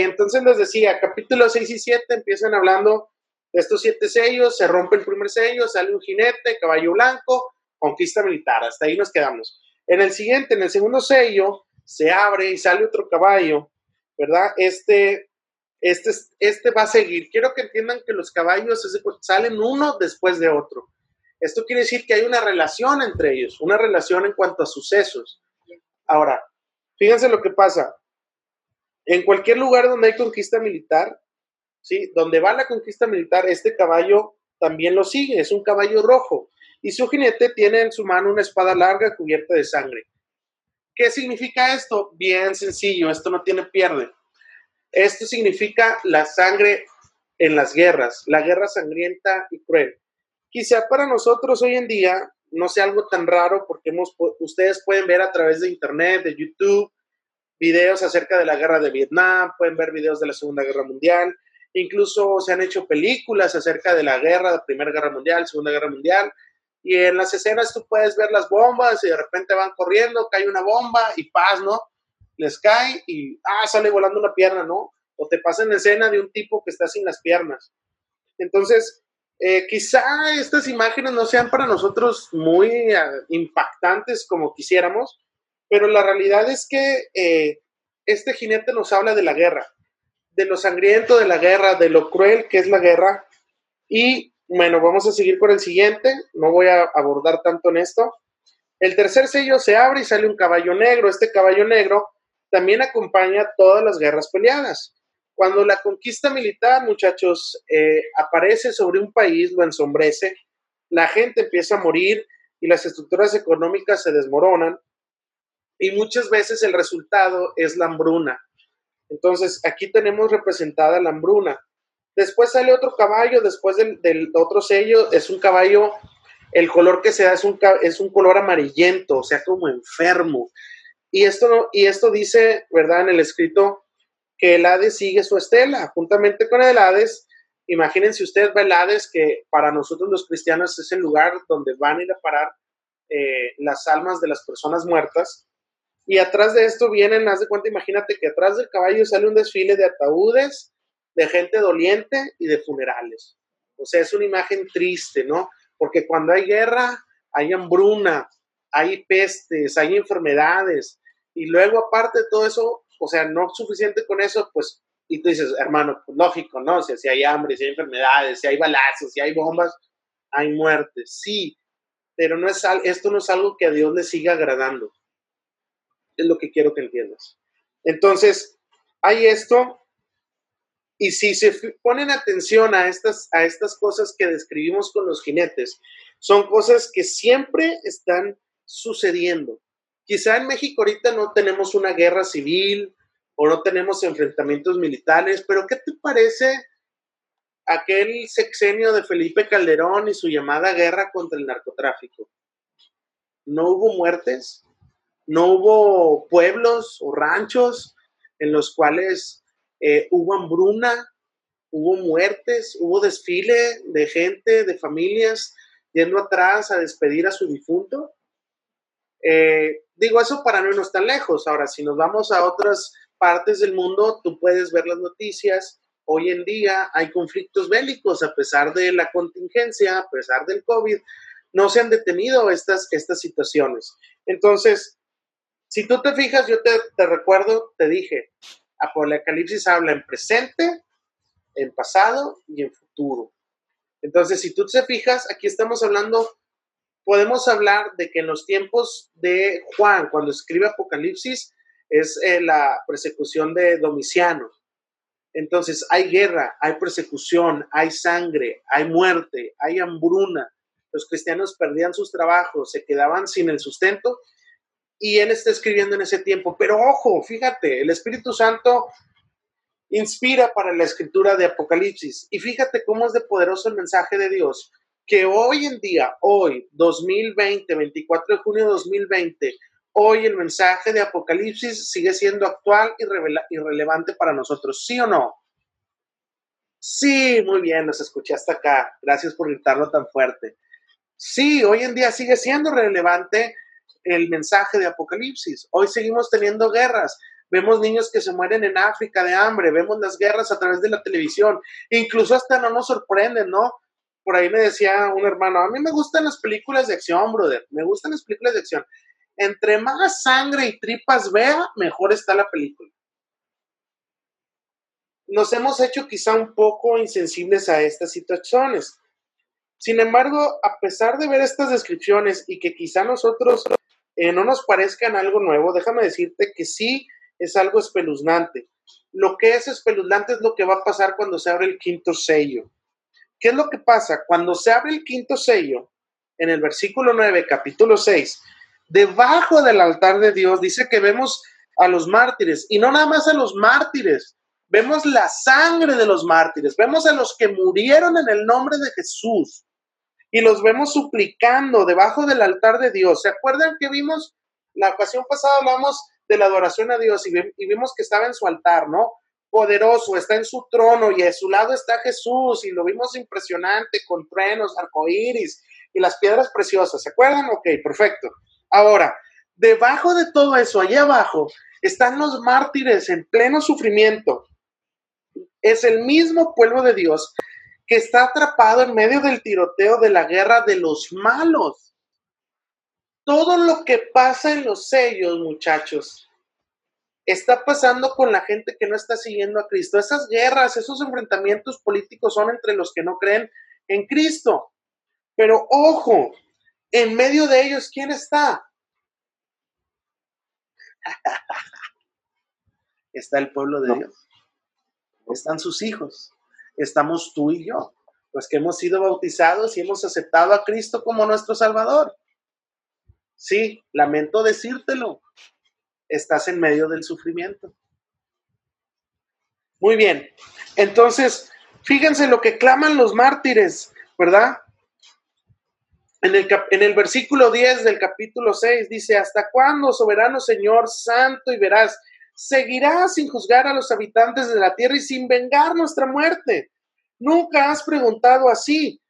Entonces les decía, capítulo 6 y 7 empiezan hablando de estos siete sellos, se rompe el primer sello, sale un jinete, caballo blanco, conquista militar, hasta ahí nos quedamos. En el siguiente, en el segundo sello, se abre y sale otro caballo, ¿verdad? Este, este, este va a seguir. Quiero que entiendan que los caballos salen uno después de otro. Esto quiere decir que hay una relación entre ellos, una relación en cuanto a sucesos. Ahora, fíjense lo que pasa. En cualquier lugar donde hay conquista militar, ¿sí? Donde va la conquista militar, este caballo también lo sigue, es un caballo rojo. Y su jinete tiene en su mano una espada larga cubierta de sangre. ¿Qué significa esto? Bien sencillo, esto no tiene pierde. Esto significa la sangre en las guerras, la guerra sangrienta y cruel. Quizá para nosotros hoy en día no sea algo tan raro porque hemos, ustedes pueden ver a través de internet, de YouTube, videos acerca de la guerra de Vietnam, pueden ver videos de la Segunda Guerra Mundial, incluso se han hecho películas acerca de la guerra, la Primera Guerra Mundial, Segunda Guerra Mundial, y en las escenas tú puedes ver las bombas y de repente van corriendo, cae una bomba y paz, ¿no? Les cae y, ah, sale volando una pierna, ¿no? O te pasa en la escena de un tipo que está sin las piernas. Entonces, eh, quizá estas imágenes no sean para nosotros muy eh, impactantes como quisiéramos, pero la realidad es que eh, este jinete nos habla de la guerra, de lo sangriento de la guerra, de lo cruel que es la guerra. Y bueno, vamos a seguir con el siguiente, no voy a abordar tanto en esto. El tercer sello se abre y sale un caballo negro. Este caballo negro también acompaña todas las guerras peleadas. Cuando la conquista militar, muchachos, eh, aparece sobre un país, lo ensombrece, la gente empieza a morir y las estructuras económicas se desmoronan y muchas veces el resultado es la hambruna. Entonces, aquí tenemos representada la hambruna. Después sale otro caballo, después del, otro sello, es un caballo, el color que se da es un, es un color amarillento, o sea, como enfermo. Y esto, y esto dice, ¿verdad? En el escrito, que el Hades sigue su estela, juntamente con el Hades. Imagínense ustedes, va el Hades, que para nosotros los cristianos es el lugar donde van a ir a parar eh, las almas de las personas muertas. Y atrás de esto vienen, haz de cuenta, imagínate que atrás del caballo sale un desfile de ataúdes, de gente doliente y de funerales. O sea, es una imagen triste, ¿no? Porque cuando hay guerra, hay hambruna, hay pestes, hay enfermedades. Y luego, aparte de todo eso, o sea, no suficiente con eso, pues, y tú dices, hermano, pues, lógico, ¿no? O sea, si hay hambre, si hay enfermedades, si hay balazos, si hay bombas, hay muertes, sí. Pero no es, esto no es algo que a Dios le siga agradando es lo que quiero que entiendas. Entonces, hay esto, y si se ponen atención a estas, a estas cosas que describimos con los jinetes, son cosas que siempre están sucediendo. Quizá en México ahorita no tenemos una guerra civil o no tenemos enfrentamientos militares, pero ¿qué te parece aquel sexenio de Felipe Calderón y su llamada guerra contra el narcotráfico? ¿No hubo muertes? No hubo pueblos o ranchos en los cuales eh, hubo hambruna, hubo muertes, hubo desfile de gente, de familias yendo atrás a despedir a su difunto. Eh, digo eso para no irnos tan lejos. Ahora, si nos vamos a otras partes del mundo, tú puedes ver las noticias. Hoy en día hay conflictos bélicos a pesar de la contingencia, a pesar del COVID. No se han detenido estas, estas situaciones. Entonces, si tú te fijas, yo te, recuerdo, te dije, Apocalipsis habla en presente, en pasado y en futuro. Entonces, si tú te fijas, aquí estamos hablando, podemos hablar de que en los tiempos de Juan, cuando escribe Apocalipsis, es eh, la persecución de Domiciano. Entonces, hay guerra, hay persecución, hay sangre, hay muerte, hay hambruna. Los cristianos perdían sus trabajos, se quedaban sin el sustento y él está escribiendo en ese tiempo. Pero ojo, fíjate, el Espíritu Santo inspira para la escritura de Apocalipsis. Y fíjate cómo es de poderoso el mensaje de Dios, que hoy en día, hoy, 2020, 24 de junio de 2020, hoy el mensaje de Apocalipsis sigue siendo actual y, relevante para nosotros, ¿sí o no? Sí, muy bien, nos escuchaste acá. Gracias por gritarlo tan fuerte. Sí, hoy en día sigue siendo relevante el mensaje de Apocalipsis. Hoy seguimos teniendo guerras. vemos niños que se mueren en África de hambre, vemos las guerras a través de la televisión, incluso hasta no nos sorprenden, ¿no? Por ahí me decía un hermano, a mí me gustan las películas de acción, brother, me gustan las películas de acción. Entre más sangre y tripas vea, mejor está la película. Nos hemos hecho quizá un poco insensibles a estas situaciones. Sin embargo, a pesar de ver estas descripciones y que quizá nosotros eh, no nos parezcan algo nuevo, déjame decirte que sí es algo espeluznante. Lo que es espeluznante es lo que va a pasar cuando se abre el quinto sello. ¿Qué es lo que pasa? Cuando se abre el quinto sello, en el versículo 9, capítulo 6, debajo del altar de Dios dice que vemos a los mártires, y no nada más a los mártires, vemos la sangre de los mártires, vemos a los que murieron en el nombre de Jesús, y los vemos suplicando debajo del altar de Dios. ¿Se acuerdan que vimos la ocasión pasada hablamos de la adoración a Dios y, vimos que estaba en su altar, ¿no? Poderoso, está en su trono y a su lado está Jesús y lo vimos impresionante con truenos, arcoíris y las piedras preciosas. ¿Se acuerdan? Ok, perfecto. Ahora, debajo de todo eso, allá abajo, están los mártires en pleno sufrimiento. Es el mismo pueblo de Dios que está atrapado en medio del tiroteo de la guerra de los malos. Todo lo que pasa en los sellos, muchachos, está pasando con la gente que no está siguiendo a Cristo. Esas guerras, esos enfrentamientos políticos son entre los que no creen en Cristo. Pero ojo, en medio de ellos, ¿quién está? está el pueblo de Dios. Están sus hijos estamos tú y yo, pues que hemos sido bautizados y hemos aceptado a Cristo como nuestro Salvador. Sí, lamento decírtelo, estás en medio del sufrimiento. Muy bien, entonces, fíjense lo que claman los mártires, ¿verdad? En el, en el versículo 10 del capítulo 6 dice, ¿hasta cuándo, soberano Señor, santo y verás, seguirás sin juzgar a los habitantes de la tierra y sin vengar nuestra muerte? Nunca has preguntado así.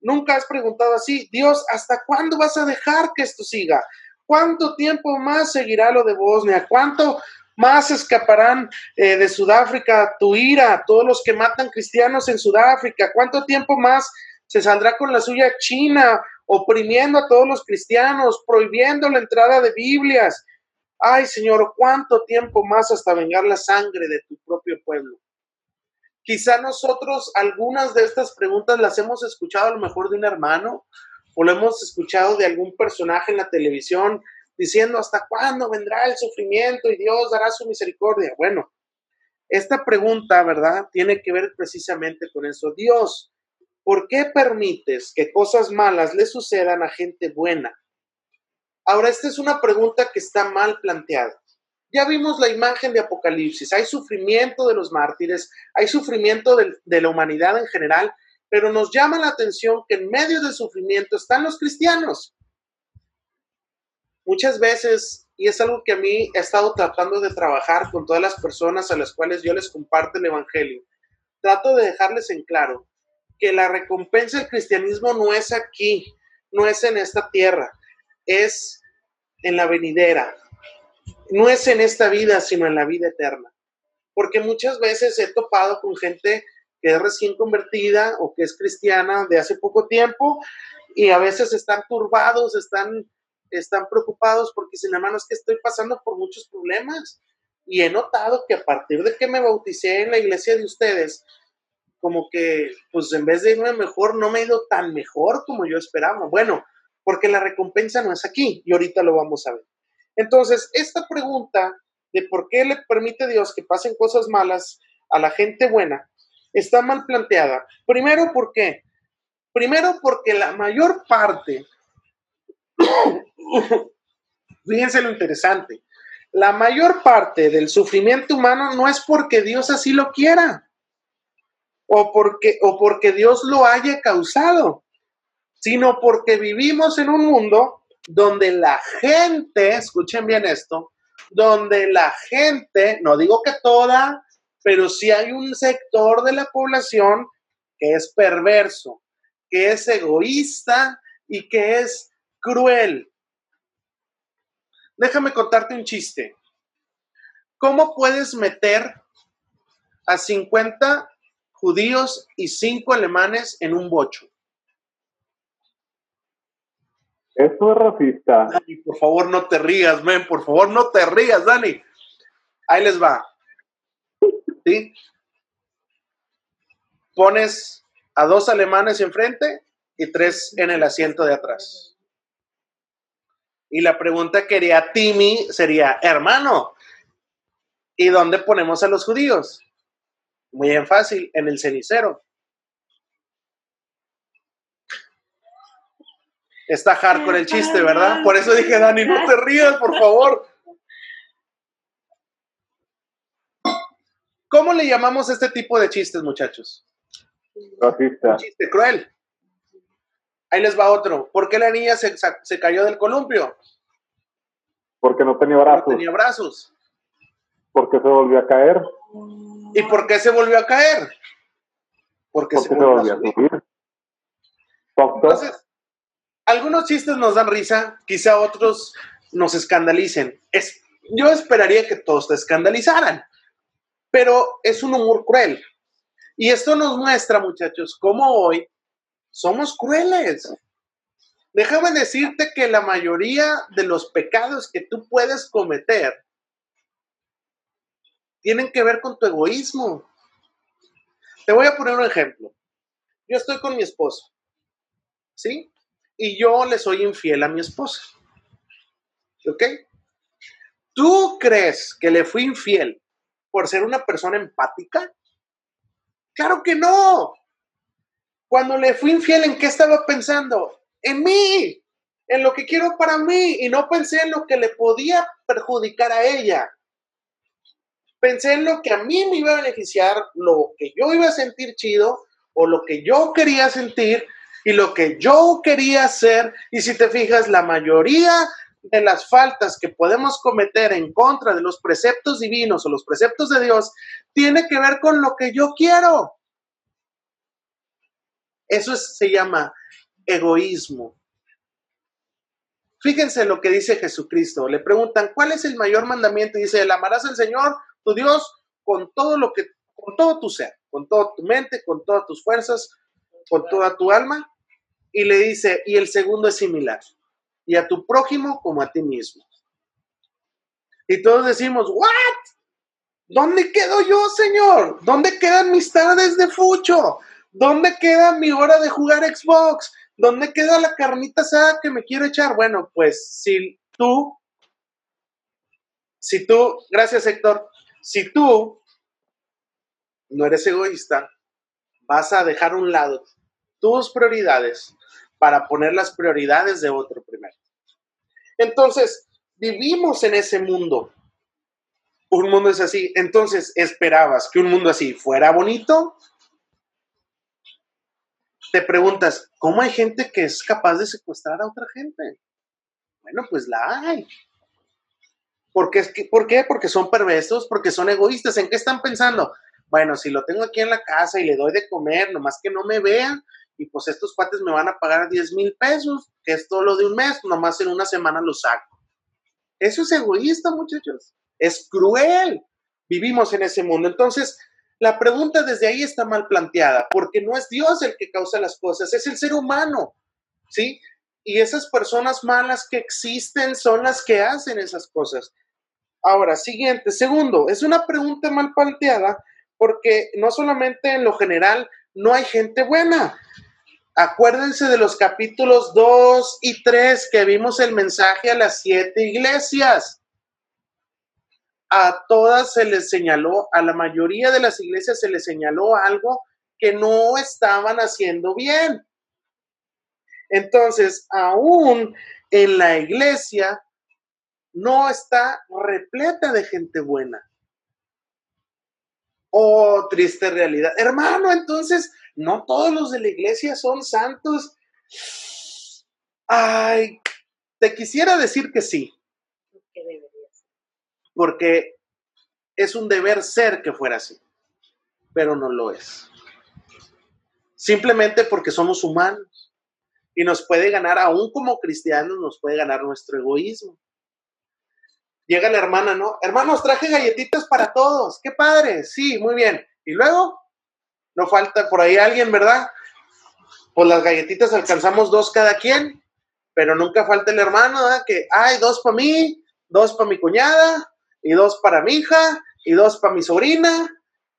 Nunca has preguntado así, Dios, ¿hasta cuándo vas a dejar que esto siga? ¿Cuánto tiempo más seguirá lo de Bosnia? ¿Cuánto más escaparán eh, de Sudáfrica tu ira, todos los que matan cristianos en Sudáfrica? ¿Cuánto tiempo más se saldrá con la suya China, oprimiendo a todos los cristianos, prohibiendo la entrada de Biblias? Ay, Señor, ¿cuánto tiempo más hasta vengar la sangre de tu propio pueblo? Quizá nosotros algunas de estas preguntas las hemos escuchado a lo mejor de un hermano o lo hemos escuchado de algún personaje en la televisión diciendo hasta cuándo vendrá el sufrimiento y Dios dará su misericordia. Bueno, esta pregunta, ¿verdad? Tiene que ver precisamente con eso. Dios, ¿por qué permites que cosas malas le sucedan a gente buena? Ahora, esta es una pregunta que está mal planteada. Ya vimos la imagen de Apocalipsis, hay sufrimiento de los mártires, hay sufrimiento de, la humanidad en general, pero nos llama la atención que en medio del sufrimiento están los cristianos. Muchas veces, y es algo que a mí he estado tratando de trabajar con todas las personas a las cuales yo les comparto el Evangelio, trato de dejarles en claro que la recompensa del cristianismo no es aquí, no es en esta tierra, es en la venidera, no es en esta vida, sino en la vida eterna. Porque muchas veces he topado con gente que es recién convertida o que es cristiana de hace poco tiempo y a veces están turbados, están, están preocupados porque dicen, hermano, es que estoy pasando por muchos problemas. Y he notado que a partir de que me bauticé en la iglesia de ustedes, como que, pues en vez de irme mejor, no me he ido tan mejor como yo esperaba. Bueno, porque la recompensa no es aquí y ahorita lo vamos a ver. Entonces, esta pregunta de por qué le permite Dios que pasen cosas malas a la gente buena está mal planteada. Primero, ¿por qué? Primero, porque la mayor parte, fíjense lo interesante, la mayor parte del sufrimiento humano no es porque Dios así lo quiera o porque, o porque Dios lo haya causado, sino porque vivimos en un mundo donde la gente, escuchen bien esto, donde la gente, no digo que toda, pero sí hay un sector de la población que es perverso, que es egoísta y que es cruel. Déjame contarte un chiste. ¿cómo puedes meter a 50 judíos y 5 alemanes en un bocho? Eso es racista. Dani, por favor, no te rías, men, por favor, no te rías, Dani. Ahí les va. ¿Sí? Pones a dos alemanes enfrente y tres en el asiento de atrás. Y la pregunta que haría Timmy sería, hermano, ¿y dónde ponemos a los judíos? Muy bien fácil, en el cenicero. Está hardcore el chiste, ¿verdad? Por eso dije, Dani, no te rías, por favor. ¿Cómo le llamamos este tipo de chistes, muchachos? Racista. Un chiste cruel. Ahí les va otro. ¿Por qué la niña se, se cayó del columpio? Porque no tenía brazos. No tenía brazos. Porque se volvió a caer. ¿Y por qué se volvió a caer? Porque, Porque se se volvió a volvió a subir. subir. Entonces, algunos chistes nos dan risa, quizá otros nos escandalicen. Es, yo esperaría que todos te escandalizaran, pero es un humor cruel. Y esto nos muestra, muchachos, cómo hoy somos crueles. Déjame decirte que la mayoría de los pecados que tú puedes cometer tienen que ver con tu egoísmo. Te voy a poner un ejemplo. Yo estoy con mi esposo, ¿sí? Y yo le soy infiel a mi esposa. ¿Ok? ¿Tú crees que le fui infiel por ser una persona empática? Claro que no. Cuando le fui infiel, ¿en qué estaba pensando? En mí, en lo que quiero para mí, y no pensé en lo que le podía perjudicar a ella. Pensé en lo que a mí me iba a beneficiar, lo que yo iba a sentir chido, o lo que yo quería sentir, y lo que yo quería hacer. Y si te fijas, la mayoría de las faltas que podemos cometer en contra de los preceptos divinos o los preceptos de Dios tiene que ver con lo que yo quiero. Eso es- se llama egoísmo. Fíjense lo que dice Jesucristo. Le preguntan, ¿cuál es el mayor mandamiento? Y dice, el amarás al Señor, tu Dios, con todo lo que, con todo tu ser, con toda tu mente, con todas tus fuerzas, con toda tu alma. Y le dice, y el segundo es similar, y a tu prójimo como a ti mismo. Y todos decimos, ¿what? ¿Dónde quedo yo, Señor? ¿Dónde quedan mis tardes de fucho? ¿Dónde queda mi hora de jugar Xbox? ¿Dónde queda la carnita asada que me quiero echar? Bueno, pues si tú, si tú, gracias Héctor, si tú no eres egoísta, vas a dejar a un lado tus prioridades para poner las prioridades de otro primero. Entonces, vivimos en ese mundo. Un mundo es así. Entonces, ¿esperabas que un mundo así fuera bonito? Te preguntas, ¿cómo hay gente que es capaz de secuestrar a otra gente? Bueno, pues la hay. ¿Por qué? ¿Por qué? Porque son perversos, porque son egoístas. ¿En qué están pensando? Bueno, si lo tengo aquí en la casa y le doy de comer, nomás que no me vean, y pues estos cuates me van a pagar 10 mil pesos, que es todo lo de un mes, nomás en una semana lo saco. Eso es egoísta, muchachos. Es cruel. Vivimos en ese mundo. Entonces, la pregunta desde ahí está mal planteada, porque no es Dios el que causa las cosas, es el ser humano, ¿sí? Y esas personas malas que existen son las que hacen esas cosas. Ahora, siguiente, segundo, es una pregunta mal planteada porque no solamente en lo general no hay gente buena. Acuérdense de los capítulos 2 y 3 que vimos el mensaje a las siete iglesias. A todas se les señaló, a la mayoría de las iglesias se les señaló algo que no estaban haciendo bien. Entonces, aún en la iglesia no está repleta de gente buena. Oh, triste realidad. Hermano, entonces, no todos los de la iglesia son santos. Ay, te quisiera decir que sí, porque es un deber ser que fuera así, pero no lo es. Simplemente porque somos humanos y nos puede ganar, aún como cristianos, nos puede ganar nuestro egoísmo. Llega la hermana, ¿no? Hermanos, traje galletitas para todos. Qué padre. Sí, muy bien. Y luego, no falta por ahí alguien, ¿verdad? Pues las galletitas alcanzamos dos cada quien, pero nunca falta el hermano, ¿verdad? Que hay dos para mí, dos para mi cuñada, y dos para mi hija, y dos para mi sobrina,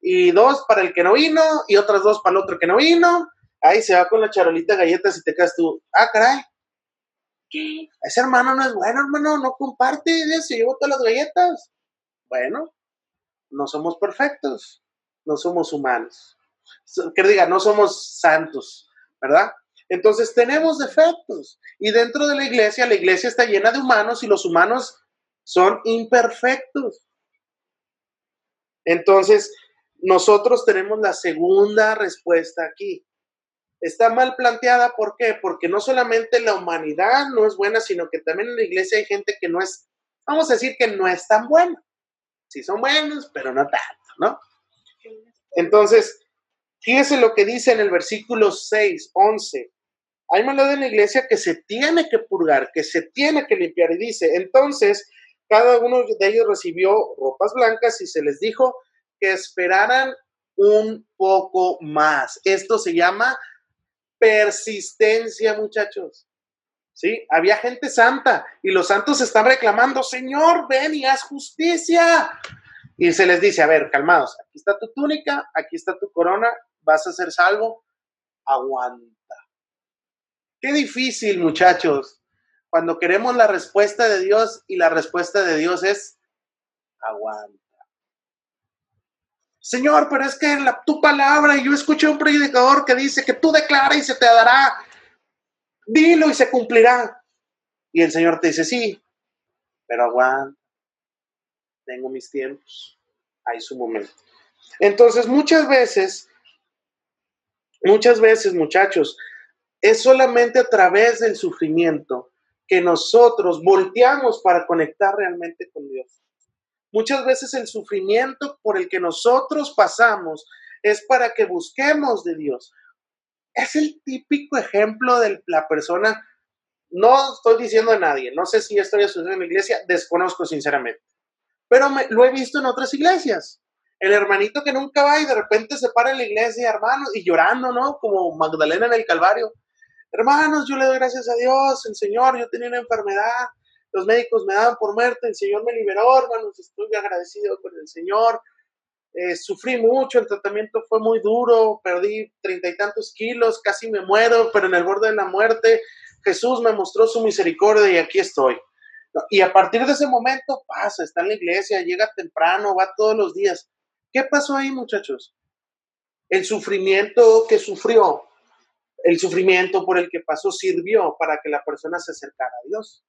y dos para el que no vino, y otras dos para el otro que no vino. Ahí se va con la charolita de galletas y te quedas tú. Ah, caray. ¿Qué? Ese hermano no es bueno, hermano, no comparte, se llevó todas las galletas. Bueno, no somos perfectos, no somos humanos. Que diga, no somos santos, ¿verdad? Entonces tenemos defectos. Y dentro de la iglesia, la iglesia está llena de humanos y los humanos son imperfectos. Entonces, nosotros tenemos la segunda respuesta aquí. Está mal planteada, ¿por qué? Porque no solamente la humanidad no es buena, sino que también en la iglesia hay gente que no es, vamos a decir que no es tan buena. Sí son buenos, pero no tanto, ¿no? Entonces, fíjese lo que dice en el versículo 6, 11. Hay maldad en la iglesia que se tiene que purgar, que se tiene que limpiar. Y dice, entonces, cada uno de ellos recibió ropas blancas y se les dijo que esperaran un poco más. Esto se llama persistencia, muchachos. ¿Sí? Había gente santa y los santos están reclamando, Señor, ven y haz justicia. Y se les dice, a ver, calmados, aquí está tu túnica, aquí está tu corona, vas a ser salvo, aguanta. Qué difícil, muchachos, cuando queremos la respuesta de Dios y la respuesta de Dios es, aguanta. Señor, pero es que en la, tu palabra, yo escuché un predicador que dice que tú declara y se te dará, dilo y se cumplirá. Y el Señor te dice, sí, pero aguanta tengo mis tiempos, hay su momento. Entonces, muchas veces, muchas veces, muchachos, es solamente a través del sufrimiento que nosotros volteamos para conectar realmente con Dios. Muchas veces el sufrimiento por el que nosotros pasamos es para que busquemos de Dios. Es el típico ejemplo de la persona, no estoy diciendo a nadie, no sé si esto ya sucede en la iglesia, desconozco sinceramente pero me, lo he visto en otras iglesias. El hermanito que nunca va y de repente se para en la iglesia, hermano, y llorando, ¿no? Como Magdalena en el Calvario. Hermanos, yo le doy gracias a Dios, el Señor, yo tenía una enfermedad, los médicos me daban por muerte, el Señor me liberó, hermanos, estoy agradecido con el Señor. Eh, sufrí mucho, el tratamiento fue muy duro, perdí treinta y tantos kilos, casi me muero, pero en el borde de la muerte, Jesús me mostró su misericordia y aquí estoy. Y a partir de ese momento pasa, está en la iglesia, llega temprano, va todos los días. ¿Qué pasó ahí, muchachos? El sufrimiento que sufrió, el sufrimiento por el que pasó sirvió para que la persona se acercara a Dios.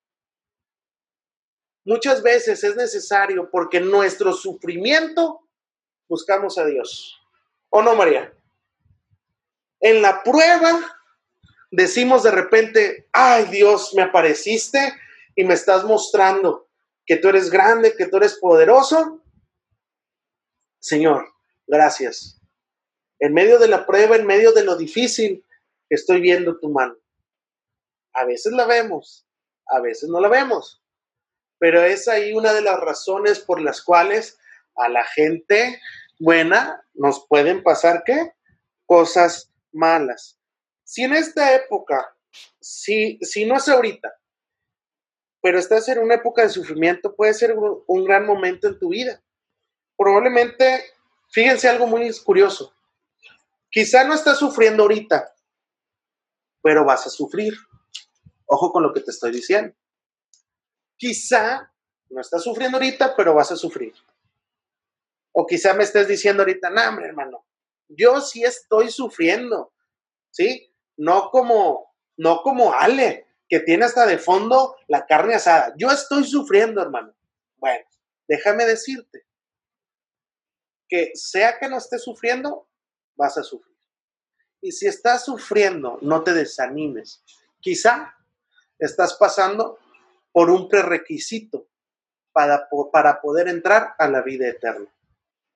Muchas veces es necesario porque nuestro sufrimiento buscamos a Dios. ¿O no, María? En la prueba decimos de repente, ay Dios, me apareciste y me estás mostrando que tú eres grande, que tú eres poderoso, Señor, gracias. En medio de la prueba, en medio de lo difícil, estoy viendo tu mano. A veces la vemos, a veces no la vemos, pero es ahí una de las razones por las cuales a la gente buena nos pueden pasar qué? Cosas malas. Si en esta época, si, si no es ahorita, pero estás en una época de sufrimiento, puede ser un, un gran momento en tu vida. Probablemente, fíjense algo muy curioso. Quizá no estás sufriendo ahorita, pero vas a sufrir. Ojo con lo que te estoy diciendo. Quizá no estás sufriendo ahorita, pero vas a sufrir. O quizá me estés diciendo ahorita, no, hombre, hermano, yo sí estoy sufriendo, ¿sí? No como, no como Ale, que tiene hasta de fondo la carne asada. Yo estoy sufriendo, hermano. Bueno, déjame decirte que sea que no estés sufriendo, vas a sufrir. Y si estás sufriendo, no te desanimes. Quizá estás pasando por un prerequisito para, para poder entrar a la vida eterna.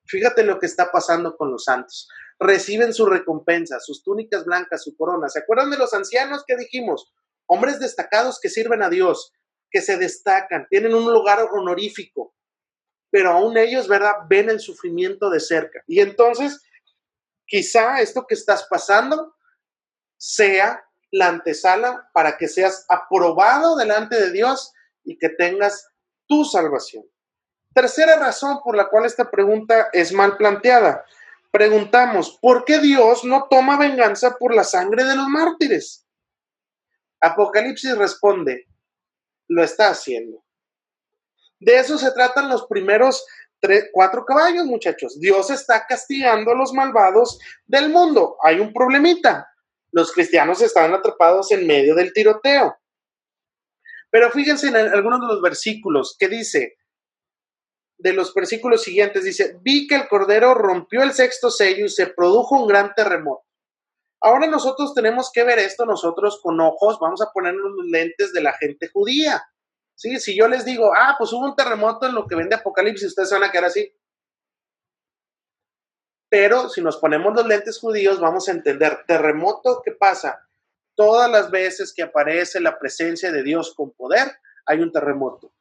Fíjate lo que está pasando con los santos. Reciben su recompensa, sus túnicas blancas, su corona. ¿Se acuerdan de los ancianos que dijimos? Hombres destacados que sirven a Dios. que se destacan, tienen un lugar honorífico, pero aún ellos, ¿verdad?, ven el sufrimiento de cerca. Y entonces, quizá esto que estás pasando sea la antesala para que seas aprobado delante de Dios y que tengas tu salvación. Tercera razón por la cual esta pregunta es mal planteada. Preguntamos, ¿por qué Dios no toma venganza por la sangre de los mártires? Apocalipsis responde, lo está haciendo. De eso se tratan los primeros cuatro caballos, muchachos. Dios está castigando a los malvados del mundo. Hay un problemita. Los cristianos estaban atrapados en medio del tiroteo. Pero fíjense en algunos de los versículos que dice, de los versículos siguientes, dice, vi que el Cordero rompió el sexto sello y se produjo un gran terremoto. Ahora nosotros tenemos que ver esto nosotros con ojos, vamos a poner los lentes de la gente judía. ¿Sí? Si yo les digo, ah, pues hubo un terremoto en lo que vende Apocalipsis, ustedes van a quedar así. Pero si nos ponemos los lentes judíos, vamos a entender, terremoto, ¿qué pasa? Todas las veces que aparece la presencia de Dios con poder, hay un terremoto.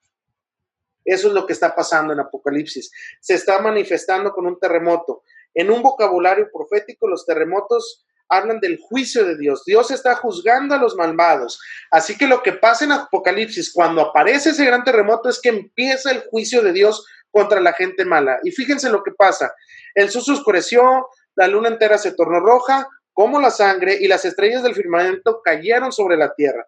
Eso es lo que está pasando en Apocalipsis. Se está manifestando con un terremoto. En un vocabulario profético, los terremotos hablan del juicio de Dios. Dios está juzgando a los malvados. Así que lo que pasa en Apocalipsis, cuando aparece ese gran terremoto, es que empieza el juicio de Dios contra la gente mala. Y fíjense lo que pasa. El sol se oscureció, la luna entera se tornó roja, como la sangre, y las estrellas del firmamento cayeron sobre la tierra.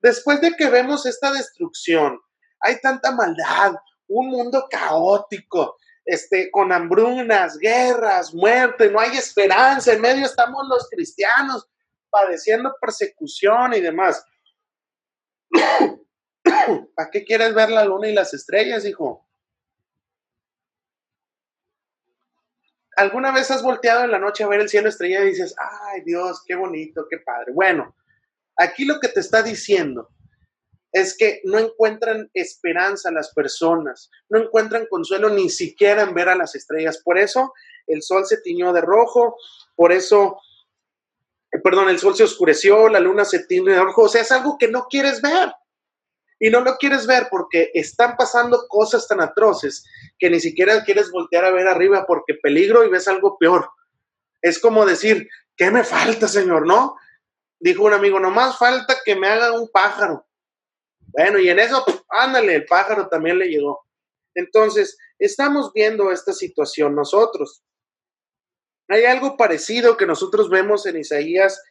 Después de que vemos esta destrucción, hay tanta maldad, un mundo caótico, este, con hambrunas, guerras, muerte, no hay esperanza, en medio estamos los cristianos padeciendo persecución y demás. ¿Para qué quieres ver la luna y las estrellas, hijo? ¿Alguna vez has volteado en la noche a ver el cielo estrella y dices, ay Dios, qué bonito, qué padre? Bueno, aquí lo que te está diciendo es que no encuentran esperanza las personas, no encuentran consuelo ni siquiera en ver a las estrellas. Por eso el sol se tiñó de rojo, por eso, perdón, el sol se oscureció, la luna se tiñó de rojo, o sea, es algo que no quieres ver. Y no lo quieres ver porque están pasando cosas tan atroces que ni siquiera quieres voltear a ver arriba porque peligro y ves algo peor. Es como decir, ¿qué me falta, Señor? ¿No? Dijo un amigo, nomás falta que me haga un pájaro. Bueno, y en eso, ándale, el pájaro también le llegó. Entonces, estamos viendo esta situación nosotros. Hay algo parecido que nosotros vemos en Isaías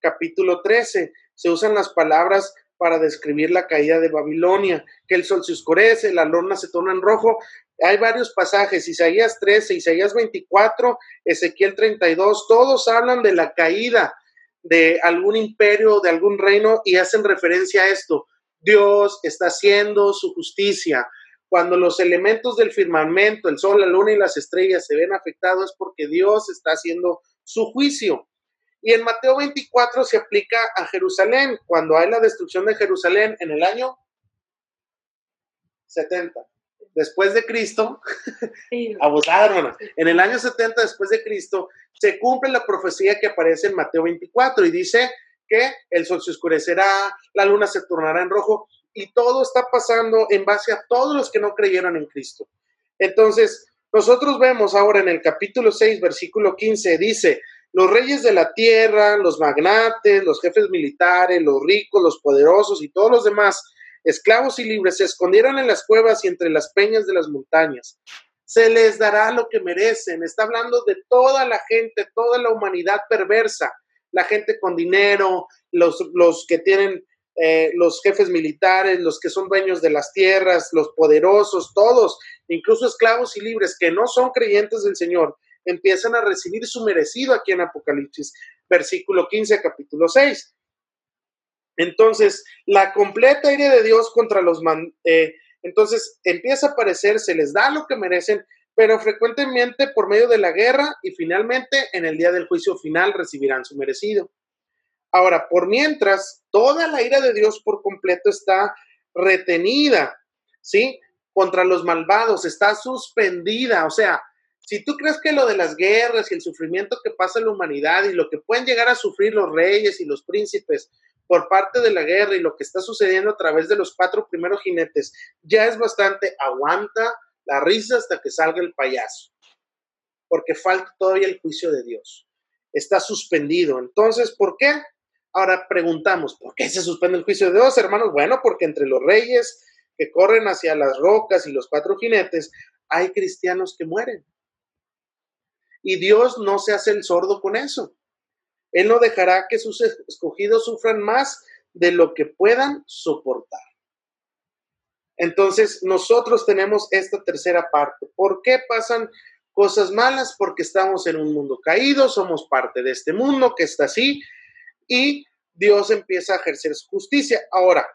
capítulo 13. Se usan las palabras para describir la caída de Babilonia, que el sol se oscurece, la luna se torna en rojo. Hay varios pasajes, Isaías 13, Isaías 24, Ezequiel 32, todos hablan de la caída de algún imperio, de algún reino y hacen referencia a esto. Dios está haciendo su justicia. Cuando los elementos del firmamento, el sol, la luna y las estrellas se ven afectados es porque Dios está haciendo su juicio. Y en Mateo 24 se aplica a Jerusalén, cuando hay la destrucción de Jerusalén en el año 70 después de Cristo, abusada, en el año 70 después de Cristo, se cumple la profecía que aparece en Mateo 24 y dice el sol se oscurecerá, la luna se tornará en rojo y todo está pasando en base a todos los que no creyeron en Cristo. Entonces, nosotros vemos ahora en el capítulo 6, versículo 15, dice, los reyes de la tierra, los magnates, los jefes militares, los ricos, los poderosos y todos los demás, esclavos y libres, se escondieron en las cuevas y entre las peñas de las montañas. Se les dará lo que merecen. Está hablando de toda la gente, toda la humanidad perversa la gente con dinero, los, los que tienen eh, los jefes militares, los que son dueños de las tierras, los poderosos, todos, incluso esclavos y libres que no son creyentes del Señor, empiezan a recibir su merecido aquí en Apocalipsis, versículo 15, capítulo 6. Entonces, la completa ira de Dios contra los... Eh, entonces, empieza a aparecer, se les da lo que merecen, pero frecuentemente por medio de la guerra y finalmente en el día del juicio final recibirán su merecido. Ahora, por mientras, toda la ira de Dios por completo está retenida, ¿sí? Contra los malvados, está suspendida. O sea, si tú crees que lo de las guerras y el sufrimiento que pasa en la humanidad y lo que pueden llegar a sufrir los reyes y los príncipes por parte de la guerra y lo que está sucediendo a través de los cuatro primeros jinetes ya es bastante, aguanta la risa hasta que salga el payaso, porque falta todavía el juicio de Dios. Está suspendido. Entonces, ¿por qué? Ahora preguntamos, ¿por qué se suspende el juicio de Dios, hermanos? Bueno, porque entre los reyes que corren hacia las rocas y los cuatro jinetes, hay cristianos que mueren. Y Dios no se hace el sordo con eso. Él no dejará que sus escogidos sufran más de lo que puedan soportar. Entonces, nosotros tenemos esta tercera parte. ¿Por qué pasan cosas malas? Porque estamos en un mundo caído, somos parte de este mundo que está así y Dios empieza a ejercer su justicia. Ahora,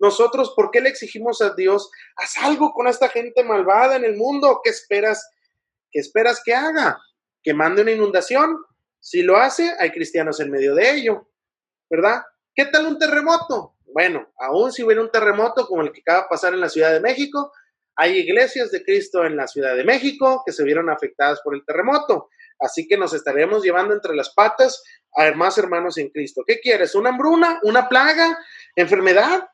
nosotros, ¿por qué le exigimos a Dios, haz algo con esta gente malvada en el mundo? ¿Qué esperas? ¿Qué esperas que haga? ¿Que mande una inundación? Si lo hace, hay cristianos en medio de ello, ¿verdad? ¿Qué tal un terremoto? Bueno, aún si hubiera un terremoto como el que acaba de pasar en la Ciudad de México, hay iglesias de Cristo en la Ciudad de México que se vieron afectadas por el terremoto. Así que nos estaremos llevando entre las patas a más hermanos en Cristo. ¿Qué quieres? ¿Una hambruna? ¿Una plaga? ¿Enfermedad?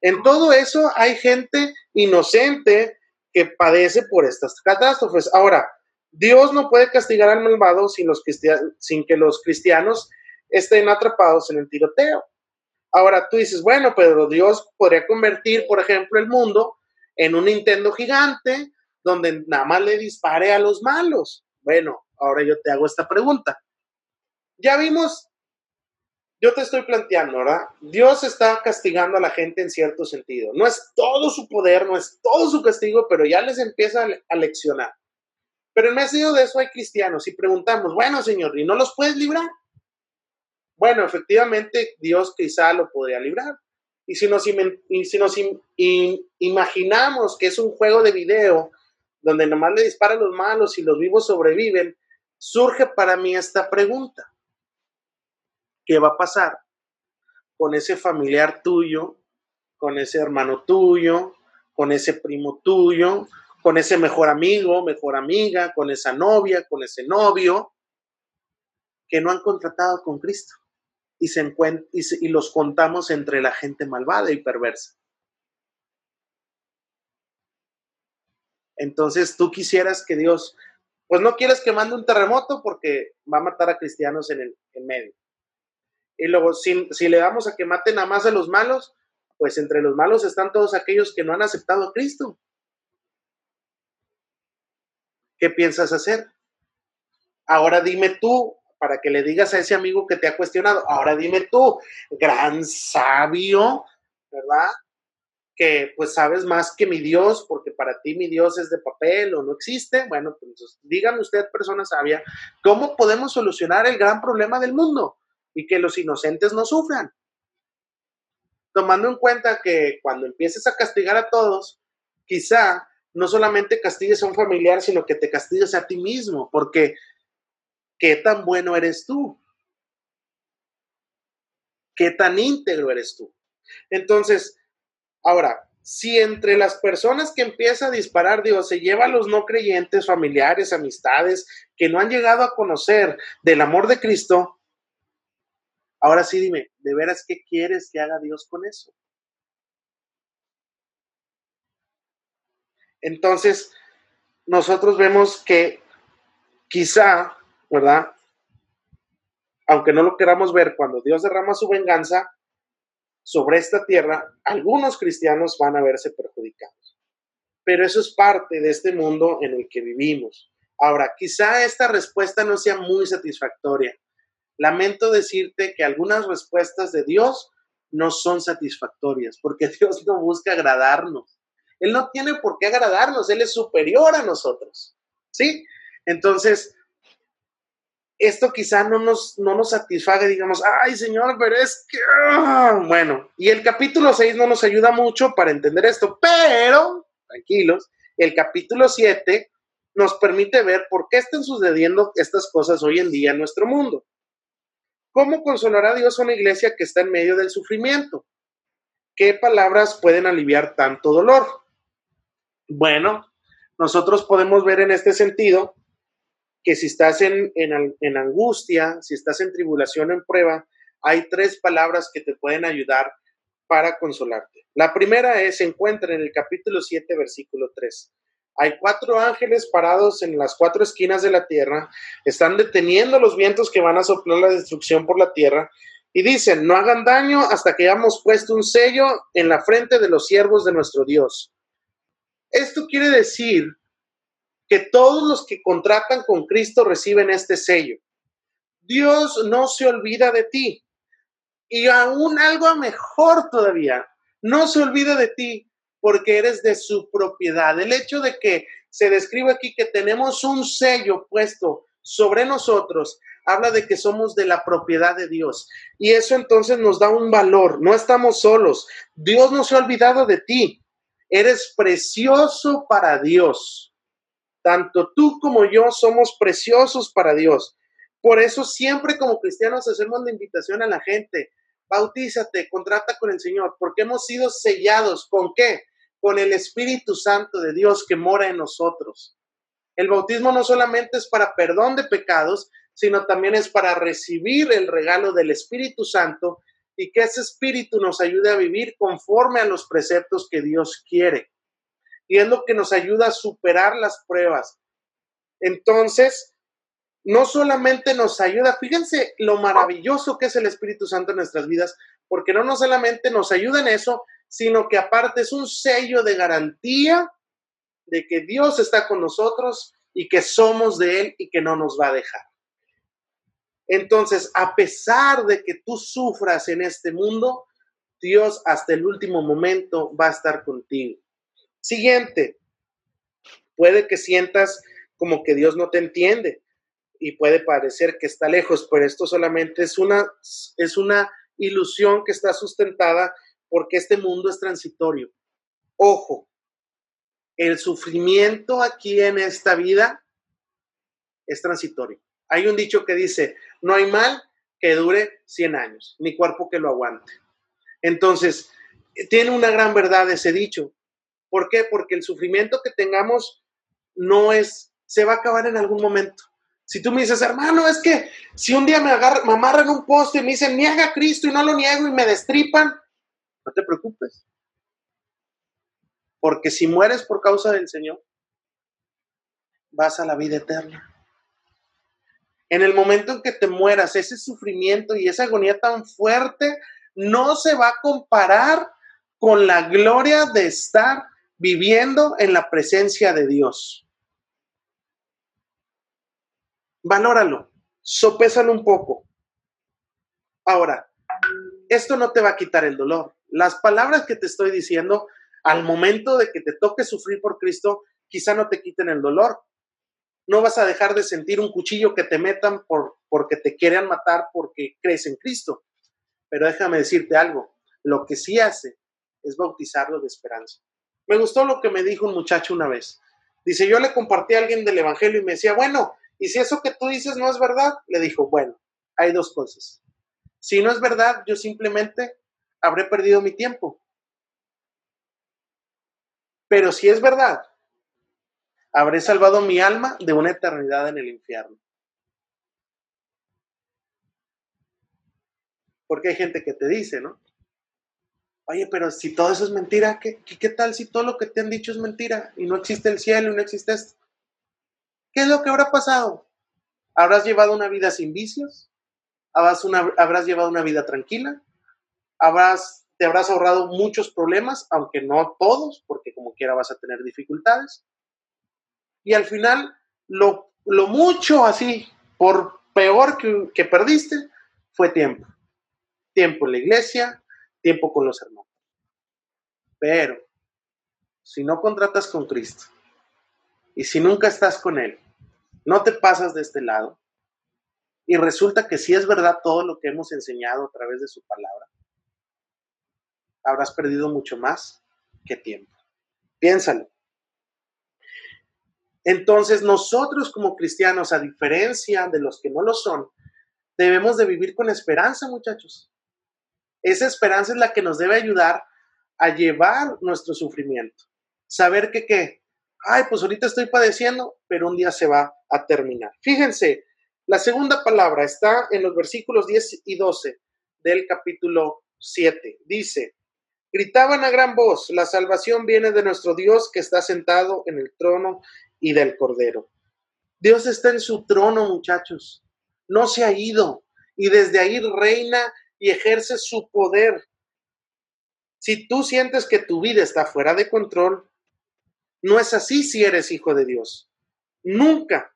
En todo eso hay gente inocente que padece por estas catástrofes. Ahora, Dios no puede castigar al malvado sin, los sin que los cristianos estén atrapados en el tiroteo. Ahora tú dices, bueno, pero Dios podría convertir, por ejemplo, el mundo en un Nintendo gigante donde nada más le dispare a los malos. Bueno, ahora yo te hago esta pregunta. Ya vimos, yo te estoy planteando, ¿verdad? Dios está castigando a la gente en cierto sentido. No es todo su poder, no es todo su castigo, pero ya les empieza a leccionar. Pero en medio de eso hay cristianos y preguntamos, bueno, Señor, ¿y no los puedes librar? Bueno, efectivamente, Dios quizá lo podría librar. Y si nos, si nos imaginamos que es un juego de video donde nomás le disparan los malos y los vivos sobreviven, surge para mí esta pregunta. ¿Qué va a pasar con ese familiar tuyo, con ese hermano tuyo, con ese primo tuyo, con ese mejor amigo, mejor amiga, con esa novia, con ese novio, que no han contratado con Cristo y, se y, los contamos entre la gente malvada y perversa. Entonces tú quisieras que Dios, pues no quieres que mande un terremoto porque va a matar a cristianos en el medio. Y luego, si, si le damos a que maten a más a los malos, pues entre los malos están todos aquellos que no han aceptado a Cristo. ¿Qué piensas hacer? Ahora dime tú, para que le digas a ese amigo que te ha cuestionado, ahora dime tú, gran sabio, ¿verdad? Que pues sabes más que mi Dios, porque para ti mi Dios es de papel o no existe. Bueno, pues dígame usted, persona sabia, ¿cómo podemos solucionar el gran problema del mundo y que los inocentes no sufran? Tomando en cuenta que cuando empieces a castigar a todos, quizá no solamente castigues a un familiar, sino que te castigues a ti mismo, porque ¿qué tan bueno eres tú? ¿Qué tan íntegro eres tú? Entonces, ahora, si entre las personas que empieza a disparar Dios se lleva a los no creyentes, familiares, amistades, que no han llegado a conocer del amor de Cristo, ahora sí dime, ¿de veras qué quieres que haga Dios con eso? Entonces, nosotros vemos que quizá, ¿verdad? Aunque no lo queramos ver, cuando Dios derrama su venganza sobre esta tierra, algunos cristianos van a verse perjudicados. Pero eso es parte de este mundo en el que vivimos. Ahora, quizá esta respuesta no sea muy satisfactoria. Lamento decirte que algunas respuestas de Dios no son satisfactorias, porque Dios no busca agradarnos. Él no tiene por qué agradarnos, Él es superior a nosotros. ¿Sí? Entonces, esto quizá no nos, no nos satisfaga, digamos, ay Señor, pero es que, ah". bueno, y el capítulo 6 no nos ayuda mucho para entender esto, pero, tranquilos, el capítulo 7 nos permite ver por qué están sucediendo estas cosas hoy en día en nuestro mundo. ¿Cómo consolará Dios a una iglesia que está en medio del sufrimiento? ¿Qué palabras pueden aliviar tanto dolor? Bueno, nosotros podemos ver en este sentido que si estás en, angustia, si estás en tribulación, en prueba, hay tres palabras que te pueden ayudar para consolarte. La primera es, se en el capítulo 7, versículo 3. Hay cuatro ángeles parados en las cuatro esquinas de la tierra, están deteniendo los vientos que van a soplar la destrucción por la tierra y dicen, no hagan daño hasta que hayamos puesto un sello en la frente de los siervos de nuestro Dios. Esto quiere decir que todos los que contratan con Cristo reciben este sello. Dios no se olvida de ti. Y aún algo mejor todavía, no se olvida de ti porque eres de su propiedad. El hecho de que se describe aquí que tenemos un sello puesto sobre nosotros, habla de que somos de la propiedad de Dios. Y eso entonces nos da un valor. No estamos solos. Dios no se ha olvidado de ti. Eres precioso para Dios. Tanto tú como yo somos preciosos para Dios. Por eso siempre como cristianos hacemos la invitación a la gente, bautízate, contrata con el Señor, porque hemos sido sellados. ¿Con qué? Con el Espíritu Santo de Dios que mora en nosotros. El bautismo no solamente es para perdón de pecados, sino también es para recibir el regalo del Espíritu Santo y que ese Espíritu nos ayude a vivir conforme a los preceptos que Dios quiere. Y es lo que nos ayuda a superar las pruebas. Entonces, no solamente nos ayuda, fíjense lo maravilloso que es el Espíritu Santo en nuestras vidas, porque no, no solamente nos ayuda en eso, sino que aparte es un sello de garantía de que Dios está con nosotros y que somos de Él y que no nos va a dejar. Entonces, a pesar de que tú sufras en este mundo, Dios hasta el último momento va a estar contigo. Siguiente, puede que sientas como que Dios no te entiende y puede parecer que está lejos, pero esto solamente es una, es una ilusión que está sustentada porque este mundo es transitorio. Ojo, el sufrimiento aquí en esta vida es transitorio. Hay un dicho que dice, no hay mal que dure 100 años, ni cuerpo que lo aguante. Entonces, tiene una gran verdad ese dicho. ¿Por qué? Porque el sufrimiento que tengamos no es, se va a acabar en algún momento. Si tú me dices, hermano, es que si un día me, agarran, me amarran un poste y me dicen, niega a Cristo y no lo niego y me destripan, no te preocupes. Porque si mueres por causa del Señor, vas a la vida eterna. En el momento en que te mueras, ese sufrimiento y esa agonía tan fuerte no se va a comparar con la gloria de estar viviendo en la presencia de Dios valóralo, sopésalo un poco. Ahora, esto no te va a quitar el dolor. Las palabras que te estoy diciendo, al momento de que te toque sufrir por Cristo, quizá no te quiten el dolor. No vas a dejar de sentir un cuchillo que te metan por, porque te quieren matar porque crees en Cristo. Pero déjame decirte algo, lo que sí hace es bautizarlo de esperanza. Me gustó lo que me dijo un muchacho una vez. Dice, yo le compartí a alguien del Evangelio y me decía, bueno, y si eso que tú dices no es verdad, le dijo, bueno, hay dos cosas. Si no es verdad, yo simplemente habré perdido mi tiempo. Pero si es verdad, habré salvado mi alma de una eternidad en el infierno. Porque hay gente que te dice, ¿no? Oye, pero si todo eso es mentira, ¿qué, ¿qué, tal si todo lo que te han dicho es mentira y no existe el cielo y no existe esto? ¿Qué es lo que habrá pasado? ¿Habrás llevado una vida sin vicios? ¿Habrás, una, habrás llevado una vida tranquila? ¿Habrás, ¿Te habrás ahorrado muchos problemas, aunque no todos, porque como quiera vas a tener dificultades? Y al final, lo, lo mucho así, por peor que, que perdiste, fue tiempo. Tiempo en la iglesia, tiempo con los hermanos. Pero, si no contratas con Cristo y si nunca estás con Él, no te pasas de este lado y resulta que si es verdad todo lo que hemos enseñado a través de su palabra, habrás perdido mucho más que tiempo. Piénsalo. Entonces nosotros como cristianos, a diferencia de los que no lo son, debemos de vivir con esperanza, muchachos. Esa esperanza es la que nos debe ayudar a llevar nuestro sufrimiento. Saber que qué, ay, pues ahorita estoy padeciendo, pero un día se va a terminar. Fíjense, la segunda palabra está en los versículos 10 y 12 del capítulo 7. Dice, gritaban a gran voz, la salvación viene de nuestro Dios que está sentado en el trono y del Cordero. Dios está en su trono, muchachos. No se ha ido. Y desde ahí reina y ejerce su poder. Si tú sientes que tu vida está fuera de control, no es así si eres hijo de Dios. Nunca.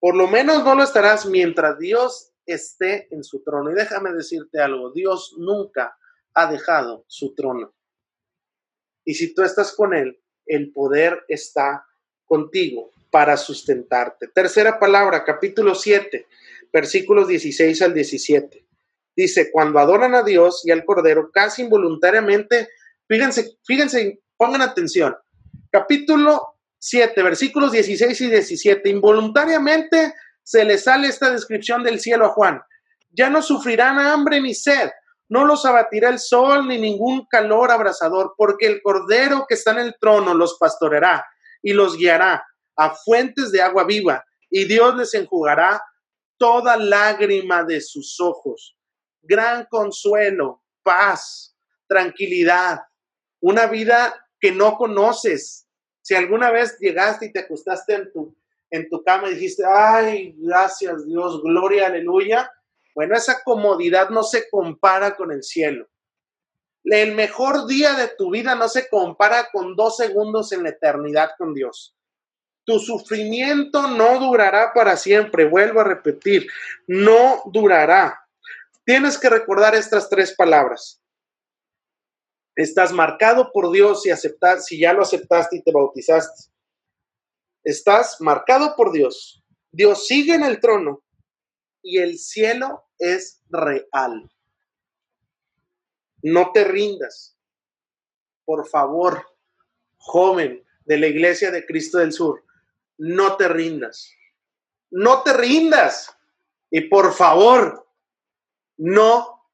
Por lo menos no lo estarás mientras Dios esté en su trono. Y déjame decirte algo, Dios nunca ha dejado su trono. Y si tú estás con Él, el poder está contigo para sustentarte. Tercera palabra, capítulo 7, versículos 16 al 17. Dice, cuando adoran a Dios y al Cordero, casi involuntariamente, fíjense, fíjense, pongan atención. Capítulo 7, versículos 16 y 17, involuntariamente se le sale esta descripción del cielo a Juan. Ya no sufrirán hambre ni sed, no los abatirá el sol ni ningún calor abrasador, porque el Cordero que está en el trono los pastoreará y los guiará a fuentes de agua viva, y Dios les enjugará toda lágrima de sus ojos. Gran consuelo, paz, tranquilidad, una vida que no conoces. Si alguna vez llegaste y te acostaste en tu, en tu cama y dijiste, ay, gracias Dios, gloria, aleluya, bueno, esa comodidad no se compara con el cielo. El mejor día de tu vida no se compara con dos segundos en la eternidad con Dios. Tu sufrimiento no durará para siempre, vuelvo a repetir, no durará. Tienes que recordar estas tres palabras. Estás marcado por Dios si aceptas, si ya lo aceptaste y te bautizaste. Estás marcado por Dios. Dios sigue en el trono y el cielo es real. No te rindas. Por favor, joven de la Iglesia de Cristo del Sur, no te rindas. No te rindas. Y por favor, no,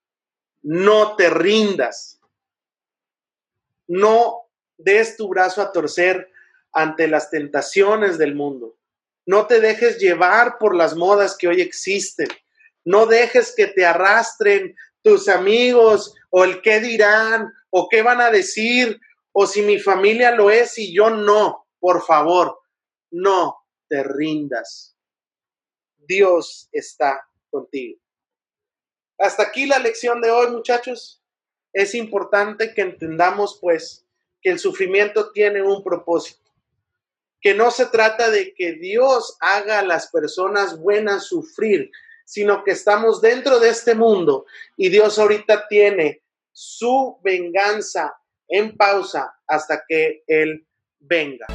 no te rindas. No des tu brazo a torcer ante las tentaciones del mundo. No te dejes llevar por las modas que hoy existen. No dejes que te arrastren tus amigos o el qué dirán o qué van a decir o si mi familia lo es y yo no. Por favor, no te rindas. Dios está contigo. Hasta aquí la lección de hoy, muchachos. Es importante que entendamos, pues, que el sufrimiento tiene un propósito. Que no se trata de que Dios haga a las personas buenas sufrir, sino que estamos dentro de este mundo y Dios ahorita tiene su venganza en pausa hasta que Él venga.